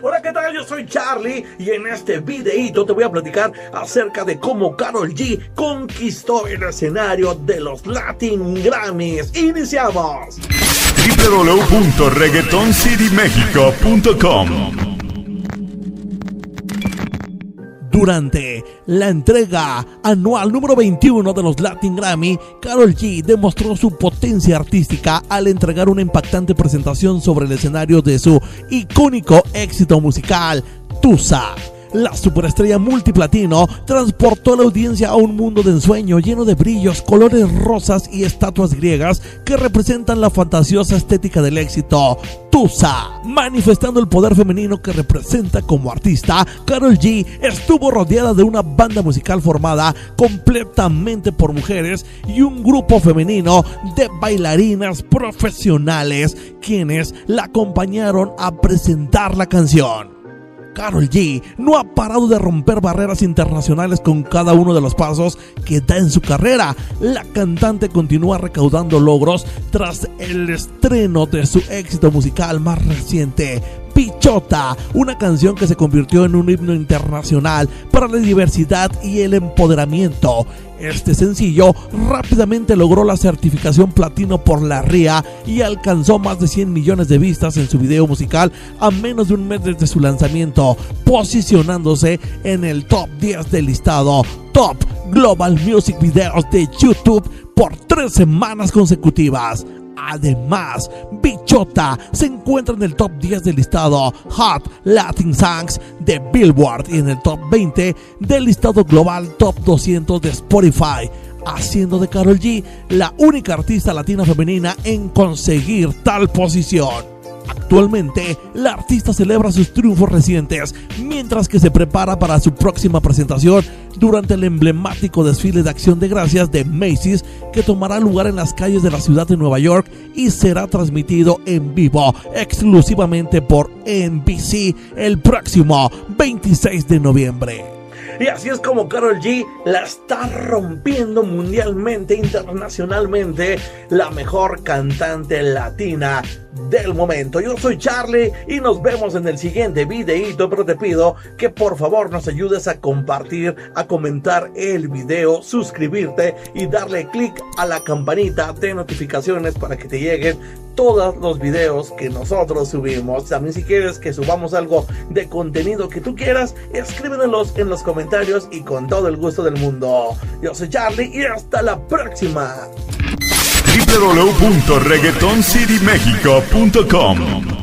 Hola, ¿qué tal? Yo soy Charlie y en este videito te voy a platicar acerca de cómo Carol G conquistó el escenario de los Latin Grammys. ¡Iniciamos! www.reggaetoncitymexico.com Durante la entrega anual número 21 de los Latin Grammy, Carol G demostró su potencia artística al entregar una impactante presentación sobre el escenario de su icónico éxito musical, Tusa. La superestrella multiplatino transportó a la audiencia a un mundo de ensueño lleno de brillos, colores rosas y estatuas griegas que representan la fantasiosa estética del éxito. Tusa, manifestando el poder femenino que representa como artista, Carol G estuvo rodeada de una banda musical formada completamente por mujeres y un grupo femenino de bailarinas profesionales quienes la acompañaron a presentar la canción. Carol G no ha parado de romper barreras internacionales con cada uno de los pasos que da en su carrera. La cantante continúa recaudando logros tras el estreno de su éxito musical más reciente, Pichota, una canción que se convirtió en un himno internacional para la diversidad y el empoderamiento. Este sencillo rápidamente logró la certificación platino por la RIA y alcanzó más de 100 millones de vistas en su video musical a menos de un mes desde su lanzamiento, posicionándose en el top 10 del listado Top Global Music Videos de YouTube por tres semanas consecutivas. Además, Bichota se encuentra en el top 10 del listado Hot Latin Songs de Billboard y en el top 20 del listado global Top 200 de Spotify, haciendo de Carol G la única artista latina femenina en conseguir tal posición. Actualmente, la artista celebra sus triunfos recientes mientras que se prepara para su próxima presentación durante el emblemático desfile de acción de gracias de Macy's que tomará lugar en las calles de la ciudad de Nueva York y será transmitido en vivo exclusivamente por NBC el próximo 26 de noviembre. Y así es como Carol G la está rompiendo mundialmente, internacionalmente, la mejor cantante latina del momento. Yo soy Charlie y nos vemos en el siguiente videito, pero te pido que por favor nos ayudes a compartir, a comentar el video, suscribirte y darle clic a la campanita de notificaciones para que te lleguen todos los videos que nosotros subimos. También si quieres que subamos algo de contenido que tú quieras, escríbenos en los comentarios y con todo el gusto del mundo. Yo soy Charlie y hasta la próxima www.reggaetoncitymexico.com